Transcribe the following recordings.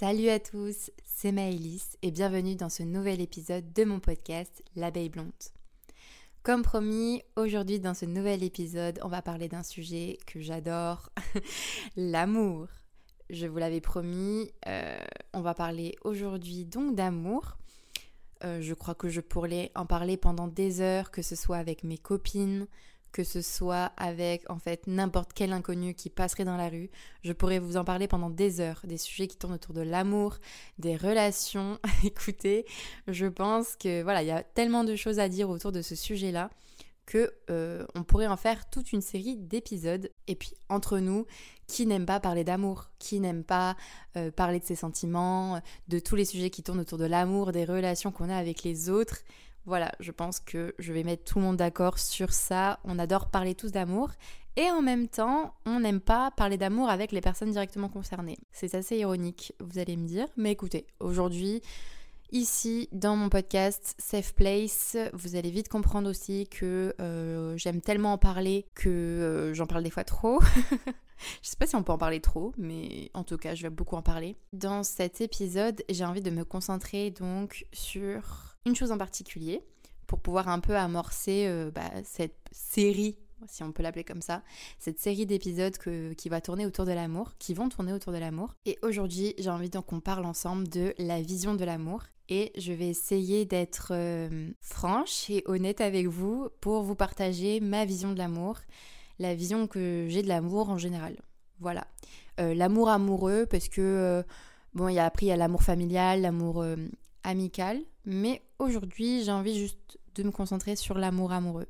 Salut à tous, c'est Maëlys et bienvenue dans ce nouvel épisode de mon podcast L'abeille blonde. Comme promis, aujourd'hui dans ce nouvel épisode, on va parler d'un sujet que j'adore, l'amour. Je vous l'avais promis, euh, on va parler aujourd'hui donc d'amour. Euh, je crois que je pourrais en parler pendant des heures, que ce soit avec mes copines, que ce soit avec en fait n'importe quel inconnu qui passerait dans la rue. Je pourrais vous en parler pendant des heures, des sujets qui tournent autour de l'amour, des relations. Écoutez, je pense que voilà, il y a tellement de choses à dire autour de ce sujet-là que euh, on pourrait en faire toute une série d'épisodes. Et puis entre nous, qui n'aime pas parler d'amour? Qui n'aime pas euh, parler de ses sentiments, de tous les sujets qui tournent autour de l'amour, des relations qu'on a avec les autres? Voilà, je pense que je vais mettre tout le monde d'accord sur ça. On adore parler tous d'amour. Et en même temps, on n'aime pas parler d'amour avec les personnes directement concernées. C'est assez ironique, vous allez me dire. Mais écoutez, aujourd'hui, ici, dans mon podcast Safe Place, vous allez vite comprendre aussi que euh, j'aime tellement en parler que euh, j'en parle des fois trop. Je sais pas si on peut en parler trop, mais en tout cas, je vais beaucoup en parler. Dans cet épisode, j'ai envie de me concentrer donc sur une chose en particulier pour pouvoir un peu amorcer euh, bah, cette série, si on peut l'appeler comme ça, cette série d'épisodes qui va tourner autour de l'amour, qui vont tourner autour de l'amour. Et aujourd'hui, j'ai envie qu'on parle ensemble de la vision de l'amour. Et je vais essayer d'être euh, franche et honnête avec vous pour vous partager ma vision de l'amour, la vision que j'ai de l'amour en général. Voilà. Euh, l'amour amoureux, parce que, bon, il y a après, il y a l'amour familial, l'amour amical, mais aujourd'hui j'ai envie juste de me concentrer sur l'amour amoureux.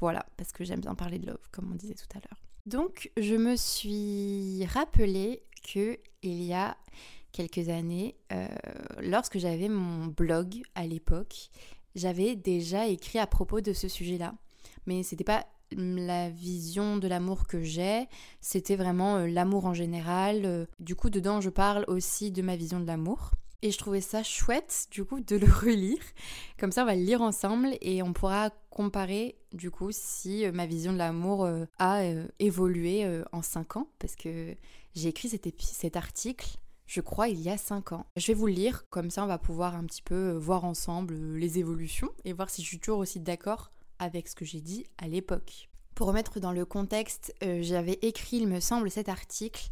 Voilà, parce que j'aime bien parler de love, comme on disait tout à l'heure. Donc je me suis rappelé que il y a quelques années, euh, lorsque j'avais mon blog à l'époque, j'avais déjà écrit à propos de ce sujet-là. Mais c'était pas la vision de l'amour que j'ai, c'était vraiment euh, l'amour en général. Euh, du coup, dedans, je parle aussi de ma vision de l'amour. Et je trouvais ça chouette, du coup, de le relire. Comme ça, on va le lire ensemble et on pourra comparer, du coup, si euh, ma vision de l'amour euh, a euh, évolué en 5 ans. Parce que j'ai écrit cet, article, je crois, il y a 5 ans. Je vais vous le lire, comme ça, on va pouvoir un petit peu voir ensemble les évolutions et voir si je suis toujours aussi d'accord avec ce que j'ai dit à l'époque. Pour remettre dans le contexte, j'avais écrit, il me semble, cet article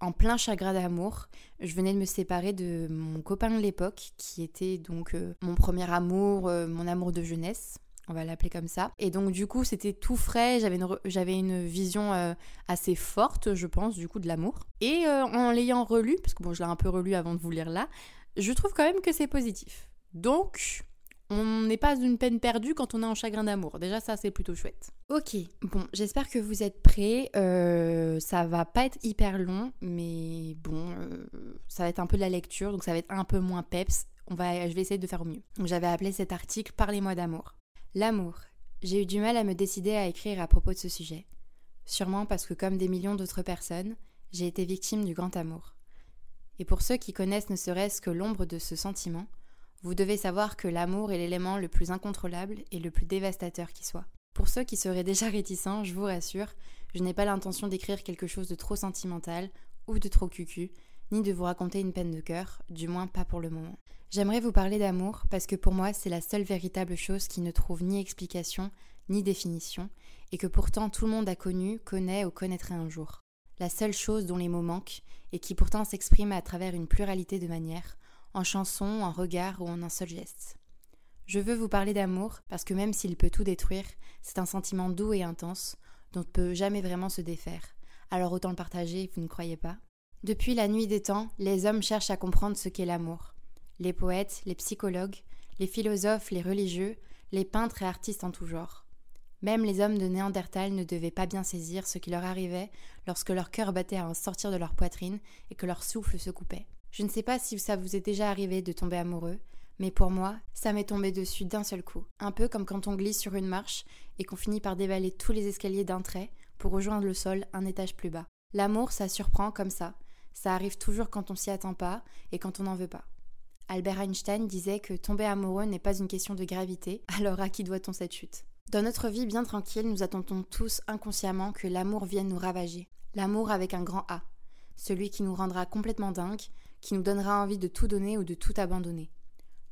en plein chagrin d'amour. Je venais de me séparer de mon copain de l'époque, qui était donc euh, mon premier amour, euh, mon amour de jeunesse. On va l'appeler comme ça. Et donc du coup, c'était tout frais. J'avais une, vision euh, assez forte, je pense, du coup, de l'amour. Et en l'ayant relu, parce que bon, je l'ai un peu relu avant de vous lire là, je trouve quand même que c'est positif. Donc, on n'est pas une peine perdue quand on est en chagrin d'amour. Déjà, ça, c'est plutôt chouette. Ok, bon, j'espère que vous êtes prêts. Euh, ça va pas être hyper long, mais bon, euh, ça va être un peu de la lecture, donc ça va être un peu moins peps. On va, je vais essayer de faire au mieux. J'avais appelé cet article Parlez-moi d'amour. L'amour. J'ai eu du mal à me décider à écrire à propos de ce sujet. Sûrement parce que, comme des millions d'autres personnes, j'ai été victime du grand amour. Et pour ceux qui connaissent ne serait-ce que l'ombre de ce sentiment, vous devez savoir que l'amour est l'élément le plus incontrôlable et le plus dévastateur qui soit. Pour ceux qui seraient déjà réticents, je vous rassure, je n'ai pas l'intention d'écrire quelque chose de trop sentimental ou de trop cucu, ni de vous raconter une peine de cœur, du moins pas pour le moment. J'aimerais vous parler d'amour parce que pour moi c'est la seule véritable chose qui ne trouve ni explication ni définition, et que pourtant tout le monde a connu, connaît ou connaîtrait un jour. La seule chose dont les mots manquent, et qui pourtant s'exprime à travers une pluralité de manières, en chanson, en regard ou en un seul geste. Je veux vous parler d'amour parce que même s'il peut tout détruire, c'est un sentiment doux et intense dont on ne peut jamais vraiment se défaire. Alors autant le partager, vous ne croyez pas? Depuis la nuit des temps, les hommes cherchent à comprendre ce qu'est l'amour. Les poètes, les psychologues, les philosophes, les religieux, les peintres et artistes en tout genre. Même les hommes de Néandertal ne devaient pas bien saisir ce qui leur arrivait lorsque leur cœur battait à en sortir de leur poitrine et que leur souffle se coupait. Je ne sais pas si ça vous est déjà arrivé de tomber amoureux, mais pour moi, ça m'est tombé dessus d'un seul coup. Un peu comme quand on glisse sur une marche et qu'on finit par dévaler tous les escaliers d'un trait pour rejoindre le sol un étage plus bas. L'amour, ça surprend comme ça. Ça arrive toujours quand on s'y attend pas et quand on n'en veut pas. Albert Einstein disait que tomber amoureux n'est pas une question de gravité, alors à qui doit-on cette chute? Dans notre vie bien tranquille, nous attendons tous inconsciemment que l'amour vienne nous ravager. L'amour avec un grand A. Celui qui nous rendra complètement dingue, qui nous donnera envie de tout donner ou de tout abandonner.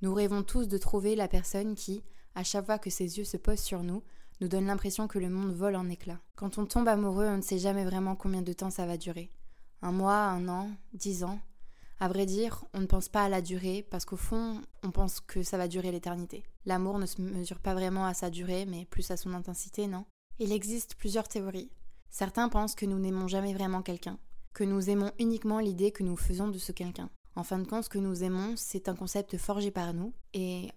Nous rêvons tous de trouver la personne qui, à chaque fois que ses yeux se posent sur nous, nous donne l'impression que le monde vole en éclats. Quand on tombe amoureux, on ne sait jamais vraiment combien de temps ça va durer. Un mois, un an, dix ans. À vrai dire, on ne pense pas à la durée parce qu'au fond, on pense que ça va durer l'éternité. L'amour ne se mesure pas vraiment à sa durée, mais plus à son intensité, non? Il existe plusieurs théories. Certains pensent que nous n'aimons jamais vraiment quelqu'un, que nous aimons uniquement l'idée que nous faisons de ce quelqu'un. En fin de compte, ce que nous aimons, c'est un concept forgé par nous et,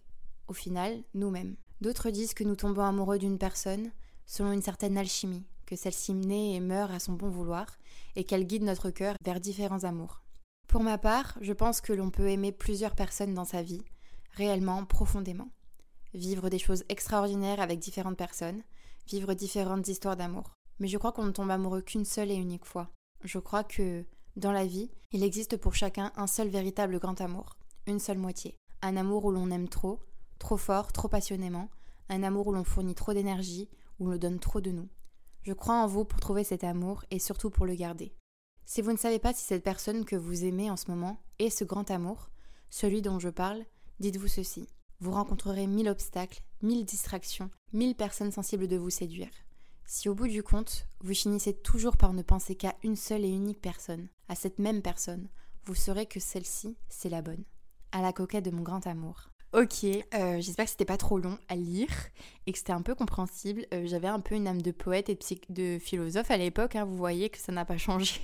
au final, nous-mêmes. D'autres disent que nous tombons amoureux d'une personne selon une certaine alchimie, que celle-ci naît et meurt à son bon vouloir et qu'elle guide notre cœur vers différents amours. Pour ma part, je pense que l'on peut aimer plusieurs personnes dans sa vie, réellement, profondément. Vivre des choses extraordinaires avec différentes personnes, vivre différentes histoires d'amour. Mais je crois qu'on ne tombe amoureux qu'une seule et unique fois. Je crois que, dans la vie, il existe pour chacun un seul véritable grand amour, une seule moitié. Un amour où l'on aime trop, trop fort, trop passionnément, un amour où l'on fournit trop d'énergie, où l'on donne trop de nous. Je crois en vous pour trouver cet amour et surtout pour le garder. Si vous ne savez pas si cette personne que vous aimez en ce moment est ce grand amour, celui dont je parle, dites-vous ceci. Vous rencontrerez mille obstacles, mille distractions, mille personnes sensibles de vous séduire. Si au bout du compte, vous finissez toujours par ne penser qu'à une seule et unique personne, à cette même personne, vous saurez que celle-ci, c'est la bonne. À la coquette de mon grand amour. Ok, euh, j'espère que c'était pas trop long à lire et que c'était un peu compréhensible. Euh, j'avais un peu une âme de poète et de, philosophe à l'époque, hein, vous voyez que ça n'a pas changé.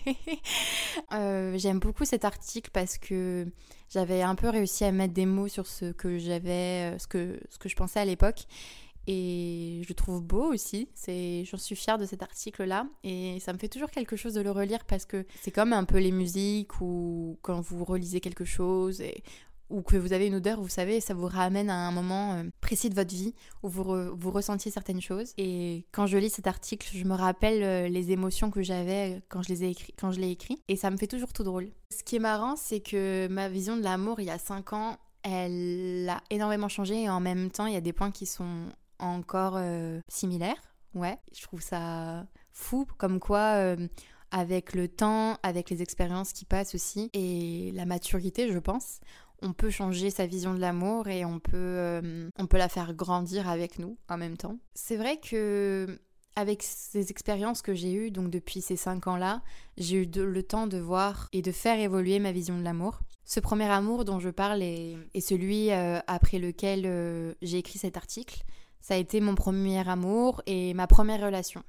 Euh, j'aime beaucoup cet article parce que j'avais un peu réussi à mettre des mots sur ce que j'avais, ce que, ce que je pensais à l'époque. Et je le trouve beau aussi, j'en suis fière de cet article-là. Et ça me fait toujours quelque chose de le relire parce que c'est comme un peu les musiques ou quand vous relisez quelque chose ou que vous avez une odeur, vous savez, ça vous ramène à un moment euh, précis de votre vie où vous, vous ressentiez certaines choses. Et quand je lis cet article, je me rappelle euh, les émotions que j'avais quand je quand je l'ai écrit, et ça me fait toujours tout drôle. Ce qui est marrant, c'est que ma vision de l'amour il y a 5 ans, elle a énormément changé et en même temps, il y a des points qui sont encore euh, similaires. Ouais, je trouve ça fou, comme quoi avec le temps, avec les expériences qui passent aussi, et la maturité, je pense, on peut changer sa vision de l'amour et on peut, euh, on peut la faire grandir avec nous en même temps. C'est vrai que avec ces expériences que j'ai eues, donc depuis ces cinq ans-là, j'ai eu le temps de voir et de faire évoluer ma vision de l'amour. Ce premier amour dont je parle est, celui euh, après lequel euh, j'ai écrit cet article. Ça a été mon premier amour et ma première relation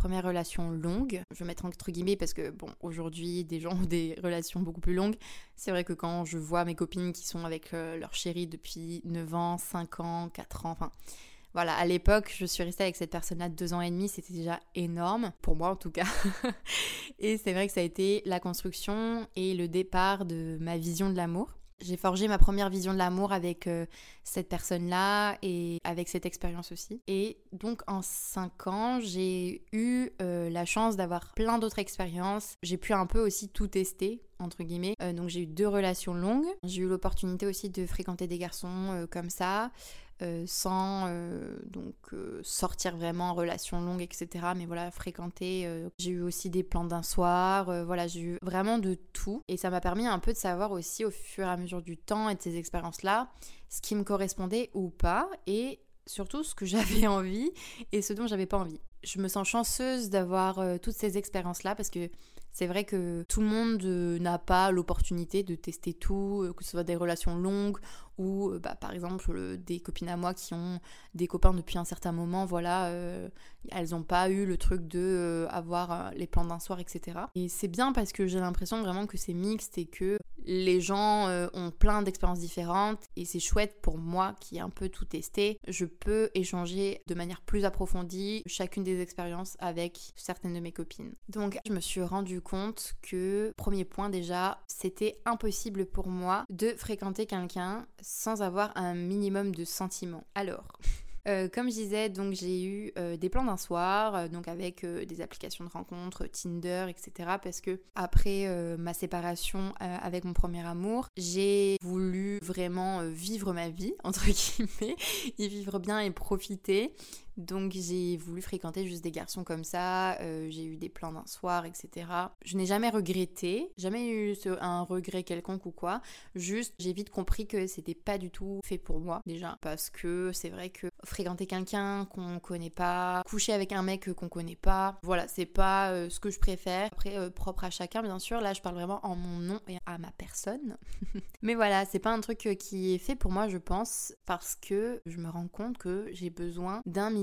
première relation longue. Je vais mettre entre guillemets parce que, bon, aujourd'hui, des gens ont des relations beaucoup plus longues. C'est vrai que quand je vois mes copines qui sont avec euh, leur chéri depuis 9 ans, 5 ans, 4 ans, enfin. Voilà, à l'époque, je suis restée avec cette personne-là deux ans et demi, c'était déjà énorme, pour moi en tout cas. et c'est vrai que ça a été la construction et le départ de ma vision de l'amour. J'ai forgé ma première vision de l'amour avec euh, cette personne-là et avec cette expérience aussi. Et donc en 5 ans, j'ai eu euh, la chance d'avoir plein d'autres expériences. J'ai pu un peu aussi tout tester, entre guillemets. Euh, donc j'ai eu deux relations longues. J'ai eu l'opportunité aussi de fréquenter des garçons comme ça. Euh, sans euh, donc euh, sortir vraiment en relation longue, etc. Mais voilà, fréquenter. j'ai eu aussi des plans d'un soir. voilà, j'ai eu vraiment de tout. Et ça m'a permis un peu de savoir aussi au fur et à mesure du temps et de ces expériences-là ce qui me correspondait ou pas. Et surtout ce que j'avais envie et ce dont j'avais pas envie. Je me sens chanceuse d'avoir toutes ces expériences-là parce que c'est vrai que tout le monde n'a pas l'opportunité de tester tout, que ce soit des relations longues ou euh, bah, par exemple euh, des copines à moi qui ont des copains depuis un certain moment, voilà, euh, elles n'ont pas eu le truc de avoir les plans d'un soir, etc. Et c'est bien parce que j'ai l'impression vraiment que c'est mixte et que les gens ont plein d'expériences différentes et c'est chouette pour moi qui ai un peu tout testé. Je peux échanger de manière plus approfondie chacune des expériences avec certaines de mes copines. Donc je me suis rendu compte que, premier point déjà, c'était impossible pour moi de fréquenter quelqu'un sans avoir un minimum de sentiments. Alors, euh, comme je disais, donc j'ai eu euh, des plans d'un soir, euh, donc avec des applications de rencontres, Tinder, etc. Parce que après ma séparation avec mon premier amour, j'ai voulu vraiment vivre ma vie entre guillemets, y vivre bien et profiter. Donc j'ai voulu fréquenter juste des garçons comme ça, euh, j'ai eu des plans d'un soir, etc. Je n'ai jamais regretté, jamais eu un regret quelconque ou quoi. Juste j'ai vite compris que c'était pas du tout fait pour moi déjà. Parce que c'est vrai que fréquenter quelqu'un qu'on connaît pas, coucher avec un mec qu'on connaît pas, voilà, c'est pas euh, ce que je préfère. Après, euh, propre à chacun bien sûr, là je parle vraiment en mon nom et à ma personne. Mais voilà, c'est pas un truc qui est fait pour moi je pense, parce que je me rends compte que j'ai besoin d'un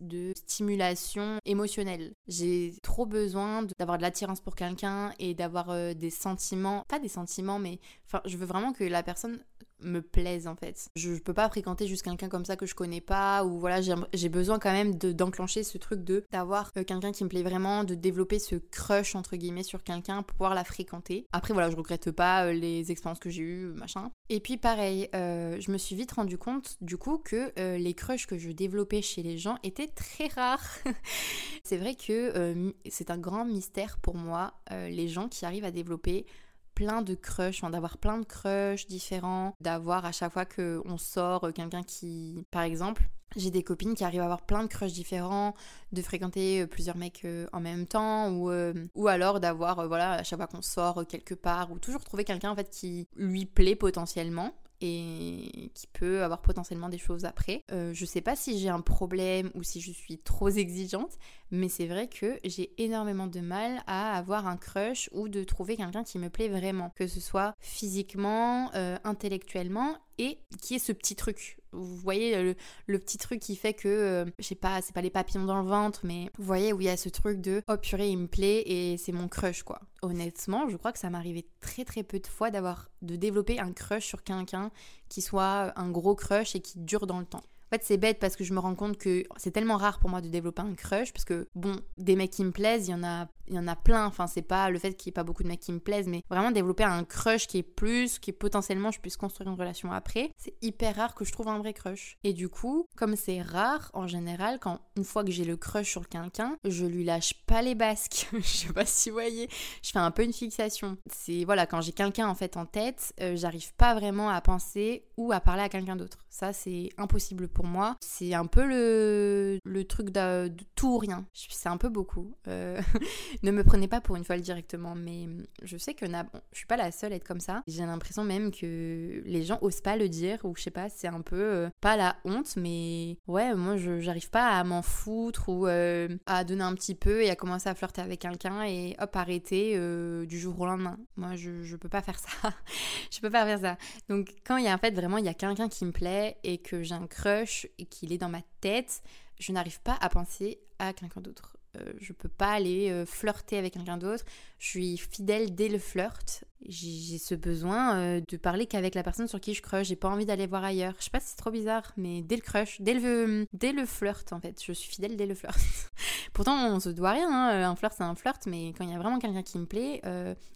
de stimulation émotionnelle. J'ai trop besoin d'avoir de l'attirance pour quelqu'un et d'avoir euh, des sentiments, pas des sentiments, mais enfin, je veux vraiment que la personne me plaise en fait. Je, peux pas fréquenter juste quelqu'un comme ça que je connais pas ou voilà, j'ai besoin quand même d'enclencher ce truc de d'avoir euh, quelqu'un qui me plaît vraiment, de développer ce crush entre guillemets sur quelqu'un pour pouvoir la fréquenter. Après voilà, je regrette pas euh, les expériences que j'ai eues, machin. Et puis pareil, euh, je me suis vite rendu compte du coup que les crushs que je développais chez les gens étaient très rares. c'est vrai que c'est un grand mystère pour moi, les gens qui arrivent à développer plein de crushs, d'avoir plein de crushs différents, d'avoir à chaque fois qu'on sort euh, quelqu'un qui, par exemple, j'ai des copines qui arrivent à avoir plein de crushs différents, de fréquenter euh, plusieurs mecs euh, en même temps, ou, ou alors d'avoir, voilà, à chaque fois qu'on sort quelque part, ou toujours trouver quelqu'un en fait qui lui plaît potentiellement et qui peut avoir potentiellement des choses après. Euh, je sais pas si j'ai un problème ou si je suis trop exigeante, mais c'est vrai que j'ai énormément de mal à avoir un crush ou de trouver quelqu'un qui me plaît vraiment, que ce soit physiquement, euh, intellectuellement et qui est ce petit truc. Vous voyez le, petit truc qui fait que, euh, je sais pas, c'est pas les papillons dans le ventre, mais vous voyez où il y a ce truc de oh purée, il me plaît et c'est mon crush quoi. Honnêtement, je crois que ça m'arrivait très très peu de fois d'avoir de développer un crush sur quelqu'un qui soit un gros crush et qui dure dans le temps. En fait, c'est bête parce que je me rends compte que c'est tellement rare pour moi de développer un crush parce que bon, des mecs qui me plaisent, il y en a il y en a plein. Enfin, c'est pas le fait qu'il n'y ait pas beaucoup de mecs qui me plaisent, mais vraiment développer un crush qui est plus, qui potentiellement je puisse construire une relation après. C'est hyper rare que je trouve un vrai crush. Et du coup, comme c'est rare, en général, quand une fois que j'ai le crush sur quelqu'un, je lui lâche pas les basques. je sais pas si vous voyez. Je fais un peu une fixation. C'est voilà, quand j'ai quelqu'un en fait en tête, euh, j'arrive pas vraiment à penser ou à parler à quelqu'un d'autre. Ça, c'est impossible pour moi. C'est un peu le, le truc de, tout ou rien. C'est un peu beaucoup. Euh... ne me prenez pas pour une folle directement, mais je sais que je suis pas la seule à être comme ça. J'ai l'impression même que les gens osent pas le dire, ou je sais pas, c'est un peu euh, pas la honte, mais ouais, moi j'arrive pas à m'en foutre ou euh, à donner un petit peu et à commencer à flirter avec quelqu'un et hop, arrêter euh, du jour au lendemain. Moi je, je peux pas faire ça. je peux pas faire ça. Donc quand il y a en fait vraiment, il y a quelqu'un qui me plaît et que j'ai un crush et qu'il est dans ma tête, je n'arrive pas à penser à quelqu'un d'autre. Euh, je peux pas aller euh, flirter avec quelqu'un d'autre. Je suis fidèle dès le flirt. J'ai ce besoin euh, de parler qu'avec la personne sur qui je crush. J'ai pas envie d'aller voir ailleurs. Je sais pas si c'est trop bizarre, mais dès le crush, dès le, dès le flirt en fait. Je suis fidèle dès le flirt. Pourtant, on se doit rien. Hein. Un flirt, c'est un flirt, mais quand il y a vraiment quelqu'un qui me plaît,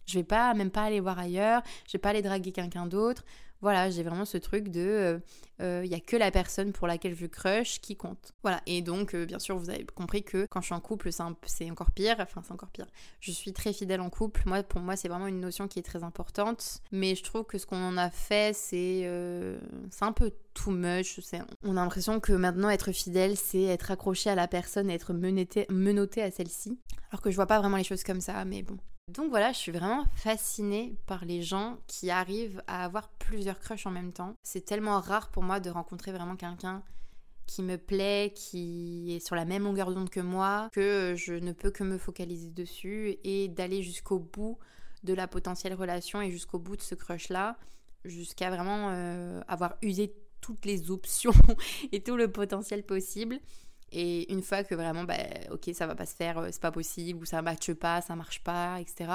je vais pas même pas aller voir ailleurs. Je vais pas aller draguer quelqu'un d'autre. Voilà, j'ai vraiment ce truc de il euh, n'y euh, a que la personne pour laquelle je crush qui compte. Voilà, et donc euh, bien sûr vous avez compris que quand je suis en couple c'est encore pire, enfin c'est encore pire. Je suis très fidèle en couple, moi pour moi c'est vraiment une notion qui est très importante, mais je trouve que ce qu'on en a fait c'est c'est un peu too much, on a l'impression que maintenant être fidèle c'est être accroché à la personne et être menotté à celle-ci, alors que je vois pas vraiment les choses comme ça, mais bon. Donc voilà, je suis vraiment fascinée par les gens qui arrivent à avoir plusieurs crushs en même temps. C'est tellement rare pour moi de rencontrer vraiment quelqu'un qui me plaît, qui est sur la même longueur d'onde que moi, que je ne peux que me focaliser dessus et d'aller jusqu'au bout de la potentielle relation et jusqu'au bout de ce crush-là, jusqu'à vraiment euh, avoir usé toutes les options et tout le potentiel possible. Et une fois que vraiment, bah, ok, ça va pas se faire, euh, c'est pas possible, ou ça matche pas, ça marche pas, etc.,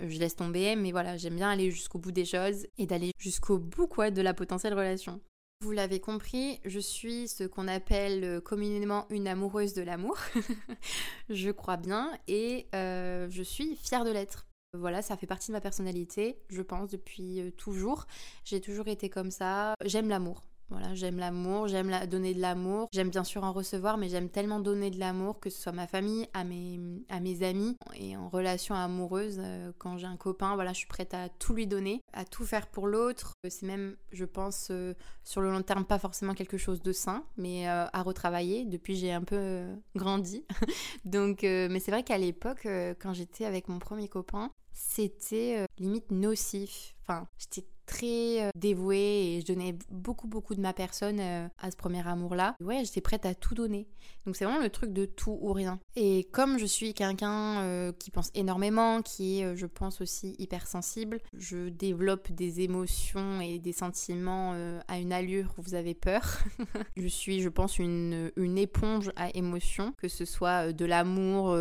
euh, je laisse tomber. Mais voilà, j'aime bien aller jusqu'au bout des choses et d'aller jusqu'au bout, quoi, de la potentielle relation. Vous l'avez compris, je suis ce qu'on appelle euh, communément une amoureuse de l'amour. je crois bien et je suis fière de l'être. Voilà, ça fait partie de ma personnalité, je pense, depuis toujours. J'ai toujours été comme ça. J'aime l'amour. Voilà, j'aime l'amour, j'aime la, donner de l'amour, j'aime bien sûr en recevoir, mais j'aime tellement donner de l'amour, que ce soit ma famille, à mes, à mes amis, et en relation amoureuse, euh, quand j'ai un copain, voilà, je suis prête à tout lui donner, à tout faire pour l'autre. C'est même, je pense, euh, sur le long terme, pas forcément quelque chose de sain, mais euh, à retravailler. Depuis, j'ai un peu grandi. Donc, mais c'est vrai qu'à l'époque, quand j'étais avec mon premier copain, c'était limite nocif. Enfin, j'étais très euh, dévouée et je donnais beaucoup beaucoup de ma personne euh, à ce premier amour-là. Ouais, j'étais prête à tout donner. Donc c'est vraiment le truc de tout ou rien. Et comme je suis quelqu'un euh, qui pense énormément, qui est, je pense aussi hypersensible, je développe des émotions et des sentiments à une allure où vous avez peur. je suis, je pense, une, une éponge à émotions, que ce soit de l'amour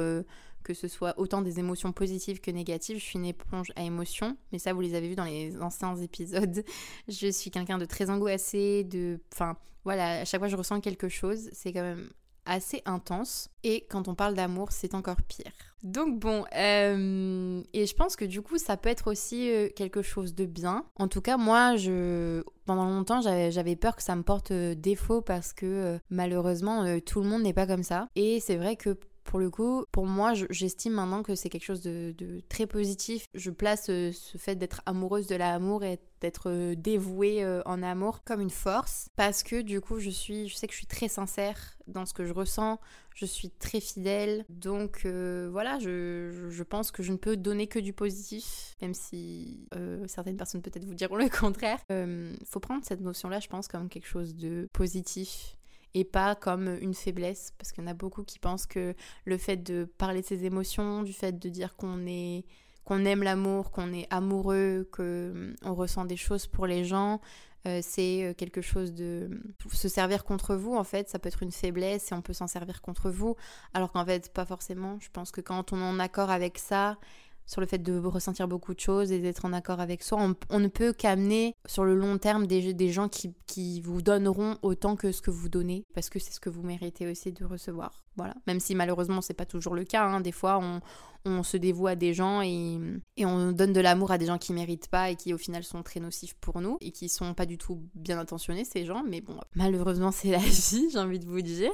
que ce soit autant des émotions positives que négatives. Je suis une éponge à émotions, mais ça vous les avez vu dans les anciens épisodes. Je suis quelqu'un de très angoissé, de... Enfin, voilà, à chaque fois je ressens quelque chose, c'est quand même assez intense. Et quand on parle d'amour, c'est encore pire. Donc bon, euh, et je pense que du coup, ça peut être aussi euh, quelque chose de bien. En tout cas, moi, je, pendant longtemps, j'avais peur que ça me porte euh, défaut parce que malheureusement, tout le monde n'est pas comme ça. Et c'est vrai que pour le coup, pour moi, j'estime maintenant que c'est quelque chose de, très positif. Je place euh, ce fait d'être amoureuse de l'amour et d'être euh, dévouée euh, en amour comme une force parce que du coup, je suis, je sais que je suis très sincère dans ce que je ressens. Je suis très fidèle, donc voilà, je, je, pense que je ne peux donner que du positif, même si certaines personnes peut-être vous diront le contraire. Il faut prendre cette notion-là, je pense, comme quelque chose de positif et pas comme une faiblesse parce qu'il y en a beaucoup qui pensent que le fait de parler de ses émotions, du fait de dire qu'on est qu'on aime l'amour, qu'on est amoureux, que on ressent des choses pour les gens, euh, c'est euh, quelque chose de se servir contre vous en fait, ça peut être une faiblesse et on peut s'en servir contre vous alors qu'en fait pas forcément. Je pense que quand on est en accord avec ça sur le fait de ressentir beaucoup de choses et d'être en accord avec soi. On, ne peut qu'amener sur le long terme des, gens qui, qui, vous donneront autant que ce que vous donnez, parce que c'est ce que vous méritez aussi de recevoir. Voilà. Même si malheureusement c'est pas toujours le cas. Hein. Des fois on, on, se dévoue à des gens et, et on donne de l'amour à des gens qui méritent pas et qui au final sont très nocifs pour nous et qui sont pas du tout bien intentionnés ces gens. Mais bon, malheureusement c'est la vie, j'ai envie de vous dire.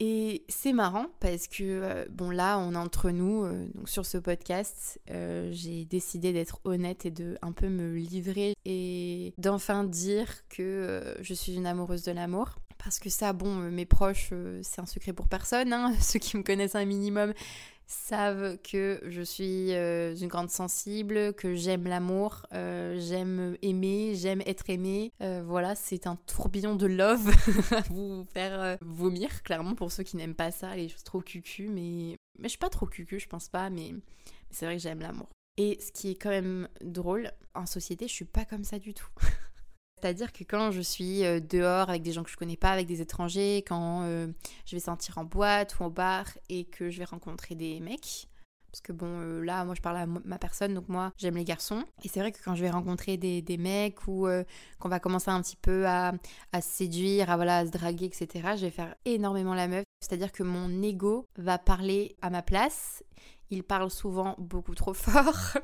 Et c'est marrant parce que, euh, bon là, on est entre nous, euh, donc sur ce podcast, euh, j'ai décidé d'être honnête et de un peu me livrer et d'enfin dire que je suis une amoureuse de l'amour. Parce que ça, bon, mes proches, c'est un secret pour personne, hein. ceux qui me connaissent un minimum savent que je suis euh, une grande sensible, que j'aime l'amour, euh, j'aime aimer, j'aime être aimée. Euh, voilà, c'est un tourbillon de love vous faire vomir, clairement, pour ceux qui n'aiment pas ça, les choses trop cucu, mais... mais je suis pas trop cucu, je pense pas, mais, mais c'est vrai que j'aime l'amour. Et ce qui est quand même drôle, en société, je suis pas comme ça du tout. C'est-à-dire que quand je suis euh, dehors avec des gens que je connais pas, avec des étrangers, quand euh, je vais sortir en boîte ou au bar et que je vais rencontrer des mecs, parce que bon, euh, là, moi je parle à ma personne, donc moi j'aime les garçons. Et c'est vrai que quand je vais rencontrer des, mecs ou qu'on va commencer un petit peu à, à se séduire, à, voilà, à se draguer, etc., je vais faire énormément la meuf. C'est-à-dire que mon ego va parler à ma place. Il parle souvent beaucoup trop fort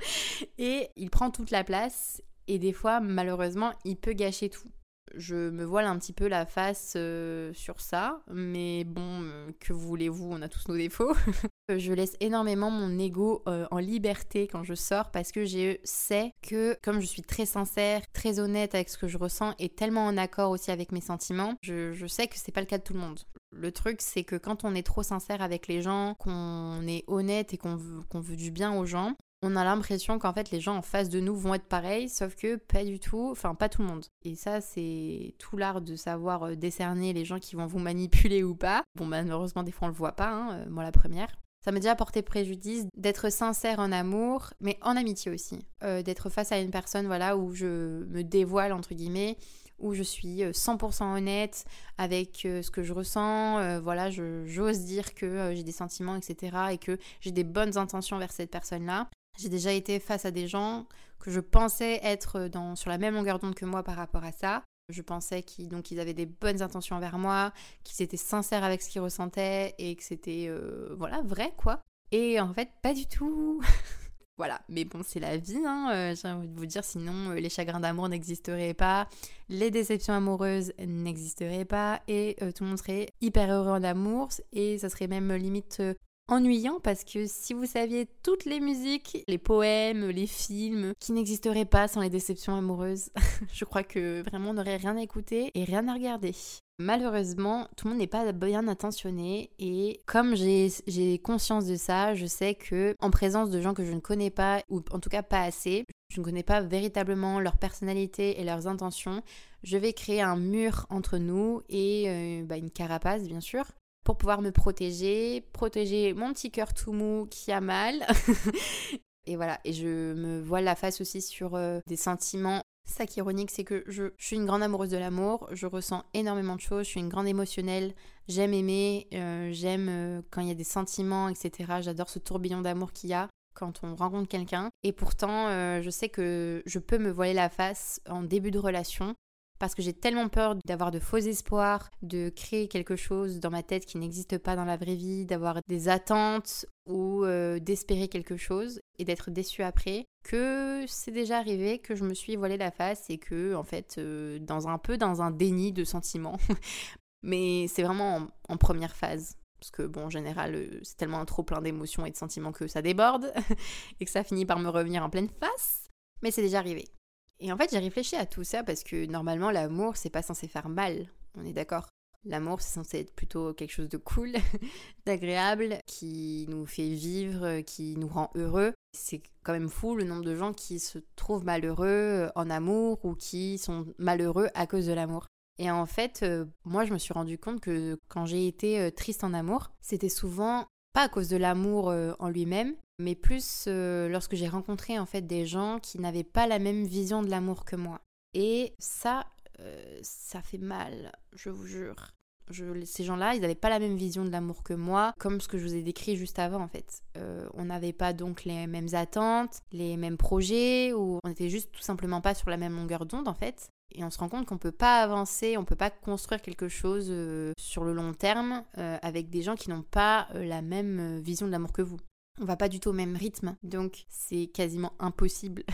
et il prend toute la place et des fois, malheureusement, il peut gâcher tout. Je me voile un petit peu la face euh, sur ça, mais bon, euh, que voulez-vous, on a tous nos défauts. je laisse énormément mon ego euh, en liberté quand je sors parce que je sais que comme je suis très sincère, très honnête avec ce que je ressens et tellement en accord aussi avec mes sentiments, je, sais que c'est pas le cas de tout le monde. Le truc, c'est que quand on est trop sincère avec les gens, qu'on est honnête et qu'on veut, qu'on veut du bien aux gens, on a l'impression qu'en fait les gens en face de nous vont être pareils, sauf que pas du tout, enfin pas tout le monde. Et ça c'est tout l'art de savoir euh, décerner les gens qui vont vous manipuler ou pas. Bon malheureusement des fois on le voit pas, hein, euh, moi la première. Ça m'a déjà porté préjudice d'être sincère en amour, mais en amitié aussi. Euh, d'être face à une personne voilà où je me dévoile entre guillemets, où je suis 100% honnête avec ce que je ressens, voilà, j'ose dire que j'ai des sentiments, etc. et que j'ai des bonnes intentions vers cette personne-là. J'ai déjà été face à des gens que je pensais être dans, sur la même longueur d'onde que moi par rapport à ça. Je pensais qu'ils qu'ils avaient des bonnes intentions envers moi, qu'ils étaient sincères avec ce qu'ils ressentaient et que c'était euh, voilà vrai quoi. Et en fait pas du tout. Voilà, mais bon, c'est la vie, hein. Euh, j'ai envie de vous dire, sinon euh, les chagrins d'amour n'existeraient pas, les déceptions amoureuses n'existeraient pas, et euh, tout le monde serait hyper heureux en amour, et ça serait même limite ennuyant parce que si vous saviez toutes les musiques, les poèmes, les films qui n'existeraient pas sans les déceptions amoureuses, je crois que vraiment on n'aurait rien à écouter et rien à regarder. Malheureusement, tout le monde n'est pas bien intentionné et comme j'ai conscience de ça, je sais que en présence de gens que je ne connais pas ou en tout cas pas assez, je ne connais pas véritablement leur personnalité et leurs intentions, je vais créer un mur entre nous et euh, bah, une carapace bien sûr pour pouvoir me protéger, protéger mon petit cœur tout mou qui a mal. et voilà, et je me vois la face aussi sur euh, des sentiments ça qui est ironique, c'est que je, suis une grande amoureuse de l'amour, je ressens énormément de choses, je suis une grande émotionnelle, j'aime aimer, euh, j'aime euh, quand il y a des sentiments, etc. J'adore ce tourbillon d'amour qu'il y a quand on rencontre quelqu'un. Et pourtant, je sais que je peux me voiler la face en début de relation parce que j'ai tellement peur d'avoir de faux espoirs, de créer quelque chose dans ma tête qui n'existe pas dans la vraie vie, d'avoir des attentes ou euh, d'espérer quelque chose et d'être déçue après, que c'est déjà arrivé que je me suis voilé la face et que en fait euh, dans un peu dans un déni de sentiments. Mais c'est vraiment en, première phase. Parce que bon, en général, euh, c'est tellement trop plein d'émotions et de sentiments que ça déborde et que ça finit par me revenir en pleine face. Mais c'est déjà arrivé. Et en fait, j'ai réfléchi à tout ça parce que normalement, l'amour, c'est pas censé faire mal. On est d'accord L'amour, c'est censé être plutôt quelque chose de cool, d'agréable, qui nous fait vivre, qui nous rend heureux. C'est quand même fou le nombre de gens qui se trouvent malheureux euh, en amour ou qui sont malheureux à cause de l'amour. Et en fait, euh, moi, je me suis rendu compte que quand j'ai été euh, triste en amour, c'était souvent pas à cause de l'amour en lui-même, mais plus euh, lorsque j'ai rencontré en fait des gens qui n'avaient pas la même vision de l'amour que moi. Et ça, euh, ça fait mal, je vous jure. ces gens-là, ils n'avaient pas la même vision de l'amour que moi, comme ce que je vous ai décrit juste avant en fait. Euh, on n'avait pas donc les mêmes attentes, les mêmes projets, ou on n'était juste tout simplement pas sur la même longueur d'onde en fait. Et on se rend compte qu'on peut pas avancer, on peut pas construire quelque chose sur le long terme avec des gens qui n'ont pas la même vision de l'amour que vous on va pas du tout au même rythme, donc c'est quasiment impossible.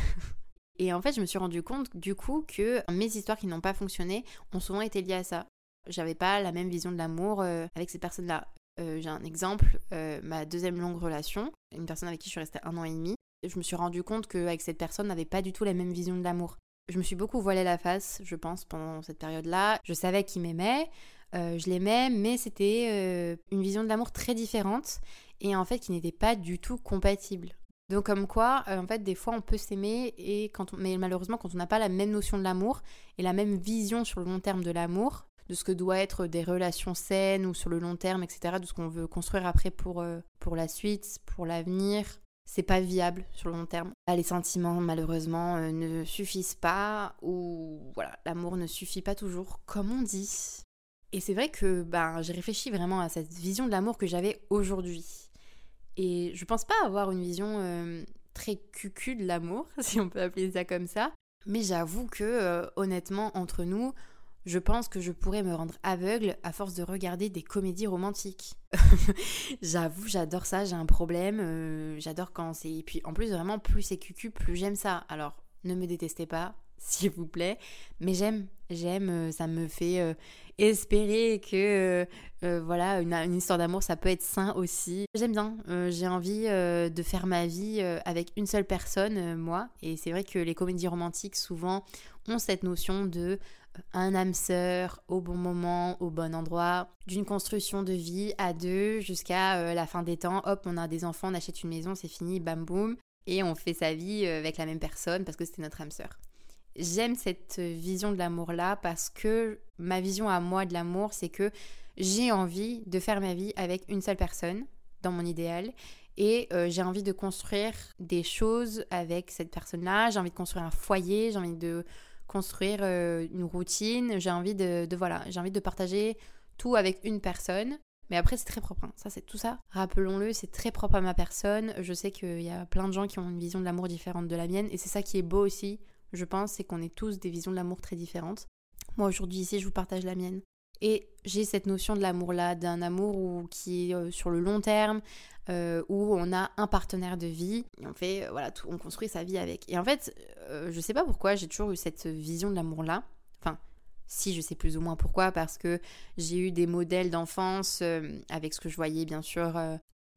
Et en fait, je me suis rendu compte du coup que mes histoires qui n'ont pas fonctionné ont souvent été liées à ça. J'avais pas la même vision de l'amour euh, avec ces personnes-là. Euh, j'ai un exemple, euh, ma deuxième longue relation, une personne avec qui je suis restée un an et demi. Je me suis rendu compte qu'avec cette personne, n'avait pas du tout la même vision de l'amour. Je me suis beaucoup voilé la face, je pense, pendant cette période-là. Je savais qu'il m'aimait, je l'aimais, mais c'était une vision de l'amour très différente et en fait qui n'étaient pas du tout compatibles. Donc comme quoi, euh, en fait, des fois on peut s'aimer et quand mais malheureusement quand on n'a pas la même notion de l'amour et la même vision sur le long terme de l'amour, de ce que doit être des relations saines ou sur le long terme, etc., de ce qu'on veut construire après pour, euh, pour la suite, pour l'avenir, c'est pas viable sur le long terme. les sentiments, malheureusement, euh, ne suffisent pas ou voilà, l'amour ne suffit pas toujours, comme on dit. Et c'est vrai que ben, j'ai réfléchi vraiment à cette vision de l'amour que j'avais aujourd'hui. Et je pense pas avoir une vision euh, très cucu de l'amour, si on peut appeler ça comme ça. Mais j'avoue que, euh, honnêtement, entre nous, je pense que je pourrais me rendre aveugle à force de regarder des comédies romantiques. j'avoue, j'adore ça, j'ai un problème. Euh, j'adore quand c'est. Et puis en plus, vraiment, plus c'est cucu, plus j'aime ça. Alors, ne me détestez pas, s'il vous plaît. Mais j'aime, j'aime, ça me fait espérer que euh, euh, voilà une, histoire d'amour ça peut être sain aussi. J'aime bien, euh, j'ai envie de faire ma vie avec une seule personne, moi. Et c'est vrai que les comédies romantiques souvent ont cette notion de un âme sœur au bon moment, au bon endroit, d'une construction de vie à deux jusqu'à la fin des temps. Hop, on a des enfants, on achète une maison, c'est fini, bam boum. Et on fait sa vie avec la même personne parce que c'était notre âme sœur j'aime cette vision de l'amour-là parce que ma vision à moi de l'amour, c'est que j'ai envie de faire ma vie avec une seule personne, dans mon idéal, et euh, j'ai envie de construire des choses avec cette personne-là, j'ai envie de construire un foyer, j'ai envie de construire euh, une routine, j'ai envie de, voilà, j'ai envie de partager tout avec une personne. Mais après, c'est très propre. Hein. Ça, c'est tout ça. Rappelons-le, c'est très propre à ma personne. Je sais qu'il y a plein de gens qui ont une vision de l'amour différente de la mienne. Et c'est ça qui est beau aussi je pense, c'est qu'on est tous des visions de l'amour très différentes. Moi aujourd'hui ici, je vous partage la mienne. Et j'ai cette notion de l'amour-là, d'un amour qui est sur le long terme, où on a un partenaire de vie, et on fait, voilà, tout, on construit sa vie avec. Et en fait, je sais pas pourquoi, j'ai toujours eu cette vision de l'amour-là. Enfin, si je sais plus ou moins pourquoi, parce que j'ai eu des modèles d'enfance avec ce que je voyais bien sûr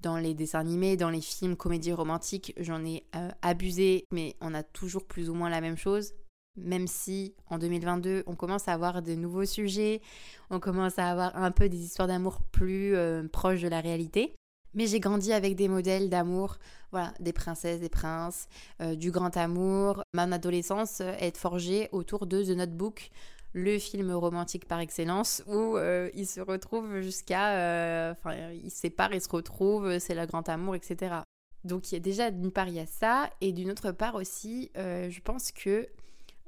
dans les dessins animés, dans les films, comédies romantiques, j'en ai euh, abusé, mais on a toujours plus ou moins la même chose. Même si en 2022, on commence à avoir de nouveaux sujets, on commence à avoir un peu des histoires d'amour plus euh, proches de la réalité. Mais j'ai grandi avec des modèles d'amour, voilà, des princesses, des princes, euh, du grand amour. Ma adolescence est forgée autour de The Notebook, le film romantique par excellence où euh, ils se retrouvent jusqu'à. Euh, enfin, ils se séparent, ils se retrouvent, c'est le grand amour, etc. Donc, il y a déjà d'une part, il y a ça, et d'une autre part aussi, euh, je pense que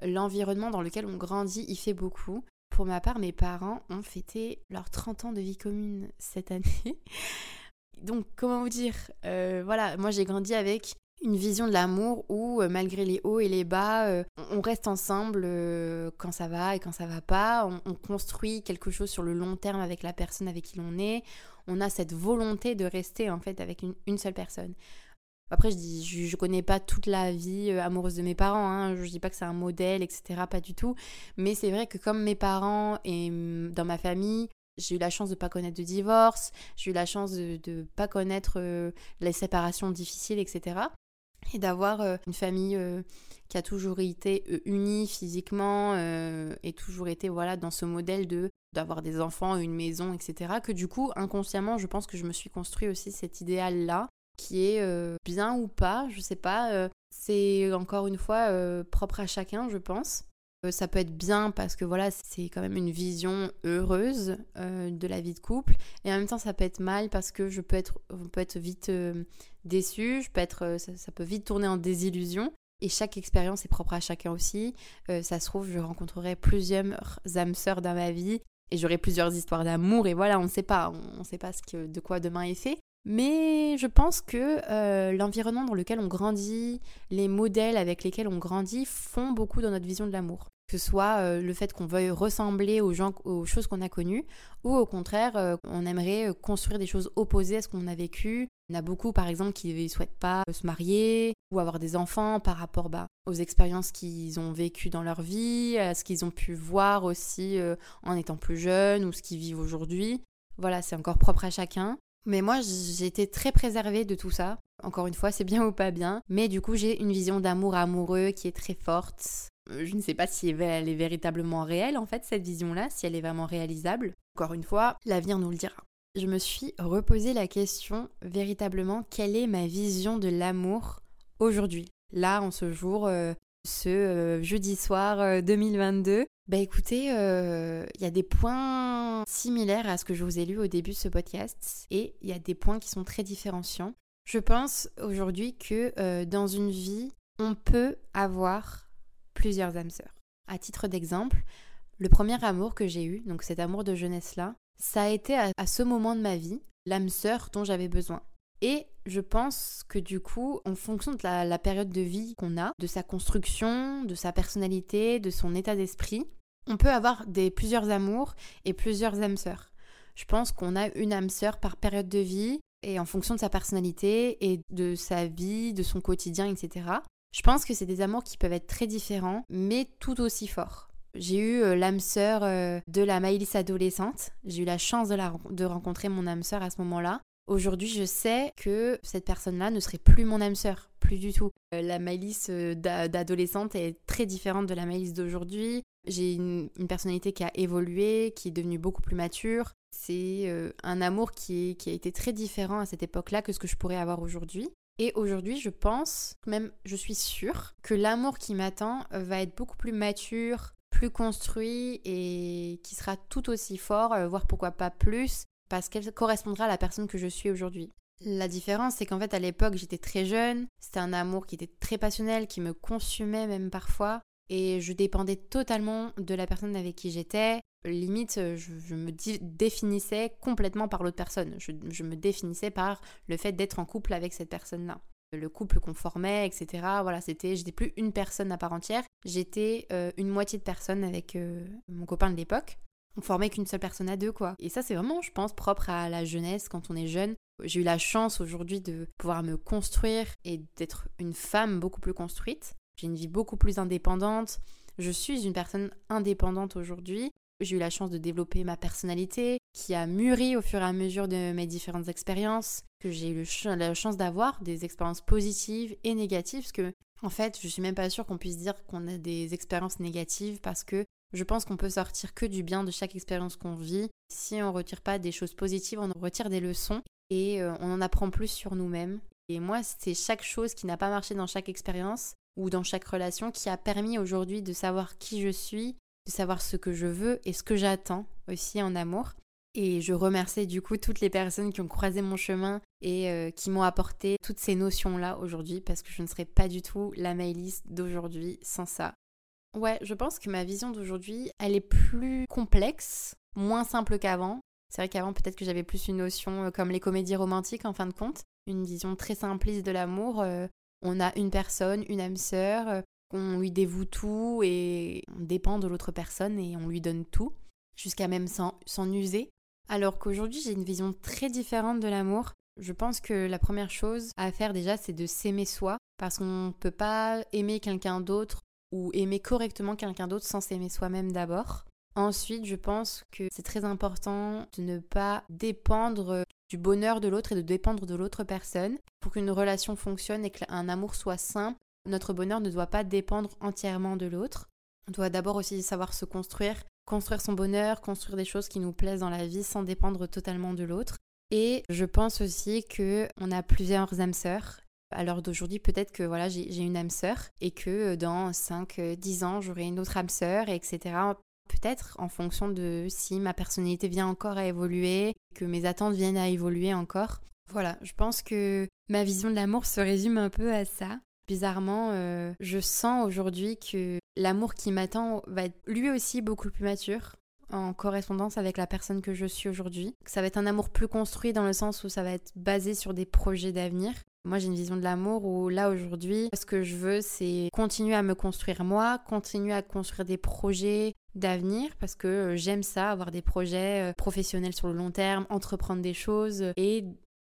l'environnement dans lequel on grandit, il fait beaucoup. Pour ma part, mes parents ont fêté leurs 30 ans de vie commune cette année. Donc, comment vous dire Voilà, moi j'ai grandi avec une vision de l'amour où, euh, malgré les hauts et les bas, euh, on reste ensemble euh, quand ça va et quand ça va pas. On, construit quelque chose sur le long terme avec la personne avec qui l'on est. On a cette volonté de rester en fait avec une, seule personne. Après, je dis, je, connais pas toute la vie amoureuse de mes parents. Hein. Je dis pas que c'est un modèle, etc. Pas du tout. Mais c'est vrai que comme mes parents et mm, dans ma famille, j'ai eu la chance de pas connaître de divorce, j'ai eu la chance de ne pas connaître les séparations difficiles, etc et d'avoir euh, une famille euh, qui a toujours été euh, unie physiquement et toujours été voilà dans ce modèle de d'avoir des enfants, une maison, etc. Que du coup, inconsciemment, je pense que je me suis construit aussi cet idéal-là, qui est bien ou pas, je sais pas. c'est encore une fois propre à chacun, je pense. Euh, ça peut être bien parce que voilà, c'est quand même une vision heureuse euh, de la vie de couple. Et en même temps, ça peut être mal parce que je peux être, on peut être vite euh, déçu, je peux être, ça, peut vite tourner en désillusion. Et chaque expérience est propre à chacun aussi. ça se trouve, je rencontrerai plusieurs âmes sœurs dans ma vie et j'aurai plusieurs histoires d'amour. Et voilà, on ne sait pas, on ne sait pas ce que, de quoi demain est fait. Mais je pense que l'environnement dans lequel on grandit, les modèles avec lesquels on grandit font beaucoup dans notre vision de l'amour que ce soit euh, le fait qu'on veuille ressembler aux, gens, aux choses qu'on a connues, ou au contraire, euh, on aimerait euh, construire des choses opposées à ce qu'on a vécu. En a beaucoup, par exemple, qui ne souhaitent pas se marier ou avoir des enfants par rapport bah, aux expériences qu'ils ont vécues dans leur vie, à ce qu'ils ont pu voir aussi en étant plus jeunes ou ce qu'ils vivent aujourd'hui. Voilà, c'est encore propre à chacun. Mais moi, été très préservée de tout ça. Encore une fois, c'est bien ou pas bien. Mais du coup, j'ai une vision d'amour amoureux qui est très forte. Euh, je ne sais pas si elle est véritablement réelle, en fait, cette vision-là, si elle est vraiment réalisable. Encore une fois, l'avenir nous le dira. Je me suis reposé la question, véritablement, quelle est ma vision de l'amour aujourd'hui? Là, en ce jour, euh, ce euh, jeudi soir 2022. Bah écoutez, il y a des points similaires à ce que je vous ai lu au début de ce podcast et il y a des points qui sont très différenciants. Je pense aujourd'hui que dans une vie, on peut avoir plusieurs âmes sœurs. À titre d'exemple, le premier amour que j'ai eu, donc cet amour de jeunesse-là, ça a été à, ce moment de ma vie l'âme sœur dont j'avais besoin. Et je pense que du coup, en fonction de la, période de vie qu'on a, de sa construction, de sa personnalité, de son état d'esprit, on peut avoir des plusieurs amours et plusieurs âmes sœurs. Je pense qu'on a une âme sœur par période de vie et en fonction de sa personnalité et de sa vie, de son quotidien, etc. Je pense que c'est des amours qui peuvent être très différents, mais tout aussi forts. J'ai eu euh, l'âme sœur euh, de la Maïlis adolescente. J'ai eu la chance de, de rencontrer mon âme sœur à ce moment-là. Aujourd'hui, je sais que cette personne-là ne serait plus mon âme sœur, plus du tout. Euh, la Maïlis d'adolescente est très différente de la Maïlis d'aujourd'hui. J'ai une, personnalité qui a évolué, qui est devenue beaucoup plus mature. C'est un amour qui, qui a été très différent à cette époque-là que ce que je pourrais avoir aujourd'hui. Et aujourd'hui, je pense, même je suis sûre, que l'amour qui m'attend euh, va être beaucoup plus mature, plus construit et qui sera tout aussi fort, euh, voire pourquoi pas plus, parce qu'elle correspondra à la personne que je suis aujourd'hui. La différence, c'est qu'en fait, à l'époque, j'étais très jeune, c'était un amour qui était très passionnel, qui me consumait même parfois, et je dépendais totalement de la personne avec qui j'étais. Limite, je, me définissais complètement par l'autre personne. Je, me définissais par le fait d'être en couple avec cette personne-là. Le couple qu'on formait, etc. Voilà, c'était, j'étais plus une personne à part entière. J'étais euh, une moitié de personne avec euh, mon copain de l'époque. on formait qu'une seule personne à deux, quoi. Et ça, c'est vraiment, je pense, propre à la jeunesse quand on est jeune. J'ai eu la chance aujourd'hui de pouvoir me construire et d'être une femme beaucoup plus construite. J'ai une vie beaucoup plus indépendante. Je suis une personne indépendante aujourd'hui. J'ai eu la chance de développer ma personnalité, qui a mûri au fur et à mesure de mes différentes expériences, que j'ai eu la chance d'avoir des expériences positives et négatives, parce que en fait, je suis même pas sûre qu'on puisse dire qu'on a des expériences négatives, parce que je pense qu'on peut sortir que du bien de chaque expérience qu'on vit. Si on ne retire pas des choses positives, on retire des leçons et euh, on en apprend plus sur nous-mêmes. Et moi, c'est chaque chose qui n'a pas marché dans chaque expérience ou dans chaque relation qui a permis aujourd'hui de savoir qui je suis, de savoir ce que je veux et ce que j'attends aussi en amour. Et je remercie du coup toutes les personnes qui ont croisé mon chemin et euh, qui m'ont apporté toutes ces notions-là aujourd'hui parce que je ne serais pas du tout la mailiste d'aujourd'hui sans ça. Ouais, je pense que ma vision d'aujourd'hui, elle est plus complexe, moins simple qu'avant. C'est vrai qu'avant, peut-être que j'avais plus une notion euh, comme les comédies romantiques en fin de compte, une vision très simpliste de l'amour. Euh, on a une personne, une âme sœur, euh, on lui dévoue tout et on dépend de l'autre personne et on lui donne tout, jusqu'à même s'en user. Alors qu'aujourd'hui, j'ai une vision très différente de l'amour. Je pense que la première chose à faire déjà, c'est de s'aimer soi, parce qu'on ne peut pas aimer quelqu'un d'autre ou aimer correctement quelqu'un d'autre sans s'aimer soi-même d'abord. Ensuite, je pense que c'est très important de ne pas dépendre du bonheur de l'autre et de dépendre de l'autre personne. Pour qu'une relation fonctionne et qu'un amour soit sain, notre bonheur ne doit pas dépendre entièrement de l'autre. On doit d'abord aussi savoir se construire, construire son bonheur, construire des choses qui nous plaisent dans la vie sans dépendre totalement de l'autre. Et je pense aussi que on a plusieurs âmes sœurs à l'heure d'aujourd'hui, peut-être que voilà, j'ai une âme sœur et que euh, dans 5-10 euh, ans, j'aurai une autre âme sœur, etc. Peut-être en fonction de si ma personnalité vient encore à évoluer, que mes attentes viennent à évoluer encore. Voilà, je pense que ma vision de l'amour se résume un peu à ça. Bizarrement, euh, je sens aujourd'hui que l'amour qui m'attend va être lui aussi beaucoup plus mature en correspondance avec la personne que je suis aujourd'hui. Ça va être un amour plus construit dans le sens où ça va être basé sur des projets d'avenir. Moi, j'ai une vision de l'amour où là, aujourd'hui, ce que je veux, c'est continuer à me construire moi, continuer à construire des projets d'avenir parce que euh, j'aime ça, avoir des projets euh, professionnels sur le long terme, entreprendre des choses et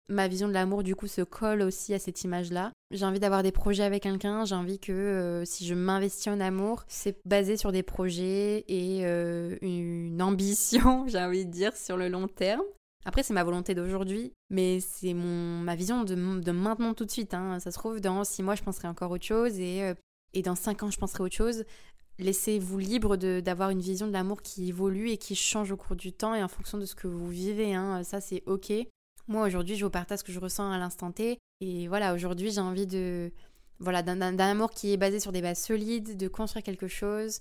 ma vision de l'amour du coup se colle aussi à cette image-là. J'ai envie d'avoir des projets avec quelqu'un, j'ai envie que euh, si je m'investis en amour, c'est basé sur des projets et une ambition, j'ai envie de dire, sur le long terme. Après, c'est ma volonté d'aujourd'hui, mais c'est mon ma vision de, de, maintenant tout de suite. Hein. Ça se trouve, dans six mois, je penserai encore autre chose et, euh, et dans cinq ans, je penserai autre chose. Laissez-vous libre d'avoir une vision de l'amour qui évolue et qui change au cours du temps et en fonction de ce que vous vivez. Hein. Ça, c'est OK. Moi, aujourd'hui, je vous partage ce que je ressens à l'instant T. Et voilà, aujourd'hui, j'ai envie de voilà d'un amour qui est basé sur des bases solides, de construire quelque chose,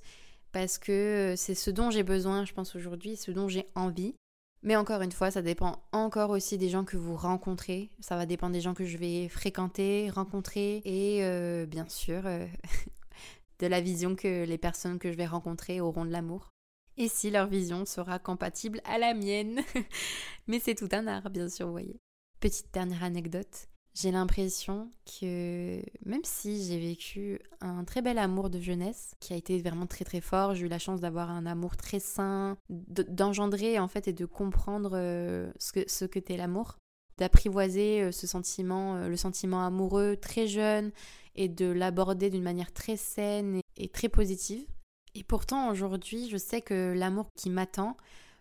parce que c'est ce dont j'ai besoin, je pense, aujourd'hui, ce dont j'ai envie. Mais encore une fois, ça dépend encore aussi des gens que vous rencontrez. Ça va dépendre des gens que je vais fréquenter, rencontrer et euh, bien sûr euh, de la vision que les personnes que je vais rencontrer auront de l'amour. Et si leur vision sera compatible à la mienne. Mais c'est tout un art, bien sûr, vous voyez. Petite dernière anecdote. J'ai l'impression que même si j'ai vécu un très bel amour de jeunesse qui a été vraiment très très fort, j'ai eu la chance d'avoir un amour très sain, d'engendrer en fait et de comprendre euh, ce que t'es l'amour, d'apprivoiser euh, ce sentiment, euh, le sentiment amoureux très jeune et de l'aborder d'une manière très saine et très positive. Et pourtant aujourd'hui, je sais que l'amour qui m'attend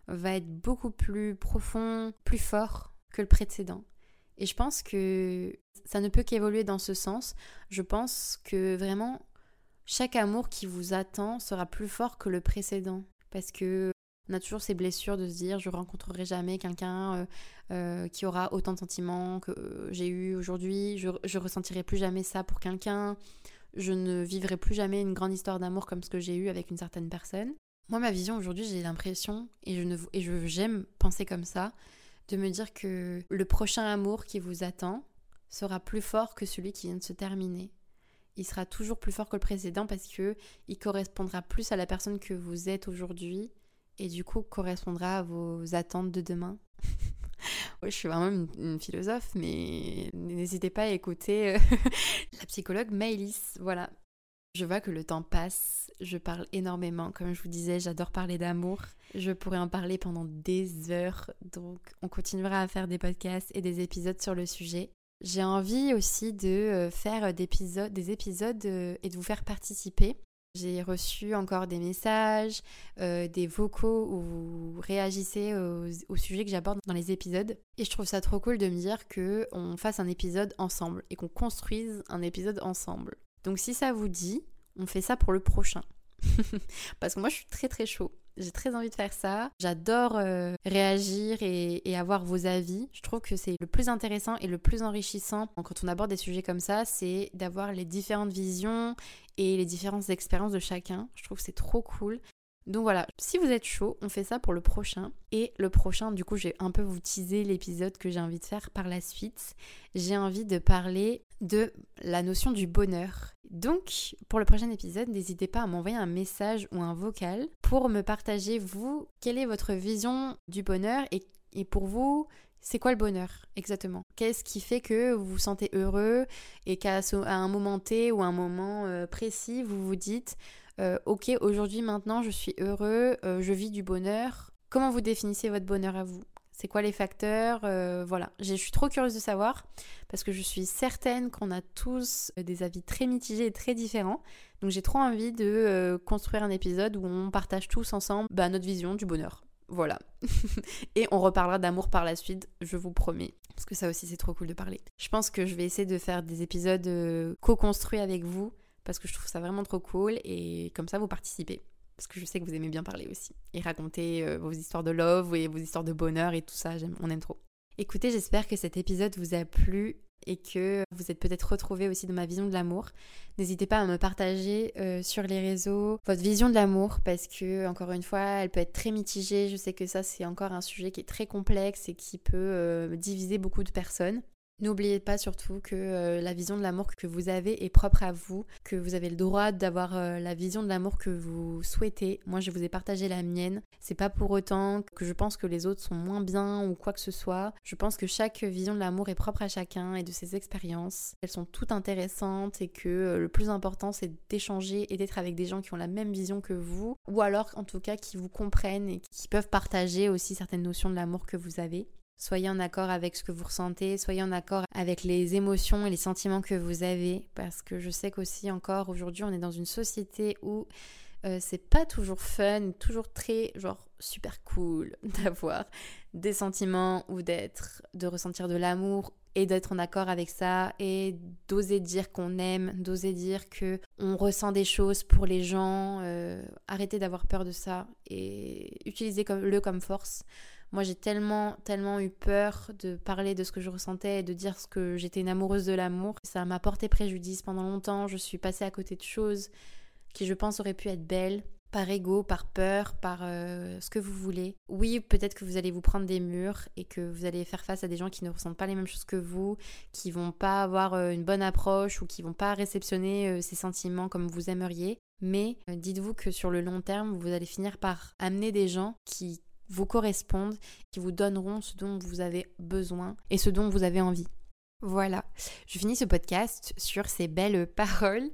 va être beaucoup plus profond, plus fort que le précédent. Et je pense que ça ne peut qu'évoluer dans ce sens. Je pense que vraiment, chaque amour qui vous attend sera plus fort que le précédent. Parce que on a toujours ces blessures de se dire je rencontrerai jamais quelqu'un euh, euh, qui aura autant de sentiments que euh, j'ai eu aujourd'hui, je, je ressentirai plus jamais ça pour quelqu'un, je ne vivrai plus jamais une grande histoire d'amour comme ce que j'ai eu avec une certaine personne. Moi, ma vision aujourd'hui, j'ai l'impression, et je et je, j'aime penser comme ça, de me dire que le prochain amour qui vous attend sera plus fort que celui qui vient de se terminer. Il sera toujours plus fort que le précédent parce que il correspondra plus à la personne que vous êtes aujourd'hui et du coup correspondra à vos attentes de demain. je suis vraiment une, philosophe, mais n'hésitez pas à écouter euh, la psychologue Maëlys. Voilà. Je vois que le temps passe, je parle énormément. Comme je vous disais, j'adore parler d'amour. Je pourrais en parler pendant des heures, donc on continuera à faire des podcasts et des épisodes sur le sujet. J'ai envie aussi de euh, faire des épisodes, des épisodes euh, et de vous faire participer. J'ai reçu encore des messages, euh, des vocaux où vous réagissez au, sujet que j'aborde dans les épisodes. Et je trouve ça trop cool de me dire qu'on fasse un épisode ensemble et qu'on construise un épisode ensemble. Donc si ça vous dit, on fait ça pour le prochain. Parce que moi je suis très très chaud. J'ai très envie de faire ça. J'adore euh, réagir et, avoir vos avis. Je trouve que c'est le plus intéressant et le plus enrichissant quand on aborde des sujets comme ça, c'est d'avoir les différentes visions et les différentes expériences de chacun. Je trouve que c'est trop cool. Donc voilà, si vous êtes chaud, on fait ça pour le prochain. Et le prochain, du coup, j'ai un peu vous teaser l'épisode que j'ai envie de faire par la suite. J'ai envie de parler de la notion du bonheur. Donc, pour le prochain épisode, n'hésitez pas à m'envoyer un message ou un vocal pour me partager, vous, quelle est votre vision du bonheur et, pour vous, c'est quoi le bonheur exactement? Qu'est-ce qui fait que vous vous sentez heureux et qu'à un moment T ou un moment euh, précis, vous vous dites euh, ok, aujourd'hui, maintenant, je suis heureux, euh, je vis du bonheur. Comment vous définissez votre bonheur à vous? C'est quoi les facteurs? Euh, Voilà, je suis trop curieuse de savoir parce que je suis certaine qu'on a tous des avis très mitigés et très différents. Donc j'ai trop envie de construire un épisode où on partage tous ensemble bah, notre vision du bonheur. Voilà. et on reparlera d'amour par la suite, je vous promets. Parce que ça aussi, c'est trop cool de parler. Je pense que je vais essayer de faire des épisodes co-construits avec vous parce que je trouve ça vraiment trop cool et comme ça vous participez. Parce que je sais que vous aimez bien parler aussi et raconter euh, vos histoires de love et vos histoires de bonheur et tout ça, on aime trop. Écoutez, j'espère que cet épisode vous a plu et que vous êtes peut-être retrouvés aussi dans ma vision de l'amour. N'hésitez pas à me partager euh, sur les réseaux votre vision de l'amour parce que encore une fois, elle peut être très mitigée. Je sais que ça c'est encore un sujet qui est très complexe et qui peut euh, diviser beaucoup de personnes. N'oubliez pas surtout que euh, la vision de l'amour que vous avez est propre à vous, que vous avez le droit d'avoir euh, la vision de l'amour que vous souhaitez. Moi, je vous ai partagé la mienne. C'est pas pour autant que je pense que les autres sont moins bien ou quoi que ce soit. Je pense que chaque vision de l'amour est propre à chacun et de ses expériences. Elles sont toutes intéressantes et que euh, le plus important, c'est d'échanger et d'être avec des gens qui ont la même vision que vous, ou alors en tout cas qui vous comprennent et qui peuvent partager aussi certaines notions de l'amour que vous avez. Soyez en accord avec ce que vous ressentez, soyez en accord avec les émotions et les sentiments que vous avez, parce que je sais qu'aussi encore aujourd'hui on est dans une société où euh, c'est pas toujours fun, toujours très genre super cool d'avoir des sentiments ou d'être, de ressentir de l'amour et d'être en accord avec ça et d'oser dire qu'on aime, d'oser dire que on ressent des choses pour les gens. Euh, arrêtez d'avoir peur de ça et utilisez-le comme force. Moi, j'ai tellement, tellement eu peur de parler de ce que je ressentais et de dire ce que j'étais une amoureuse de l'amour. Ça m'a porté préjudice pendant longtemps. Je suis passée à côté de choses qui, je pense, auraient pu être belles par ego, par peur, par euh, ce que vous voulez. Oui, peut-être que vous allez vous prendre des murs et que vous allez faire face à des gens qui ne ressentent pas les mêmes choses que vous, qui vont pas avoir euh, une bonne approche ou qui vont pas réceptionner euh, ces sentiments comme vous aimeriez. Mais dites-vous que sur le long terme, vous allez finir par amener des gens qui vous correspondent, qui vous donneront ce dont vous avez besoin et ce dont vous avez envie. Voilà, je finis ce podcast sur ces belles paroles.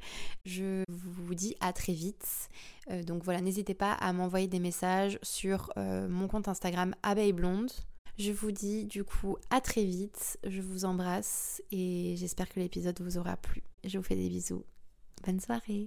Je vous dis à très vite. Euh, donc voilà, n'hésitez pas à m'envoyer des messages sur euh, mon compte Instagram Abeille Blonde. Je vous dis du coup à très vite. Je vous embrasse et j'espère que l'épisode vous aura plu. Je vous fais des bisous. Bonne soirée.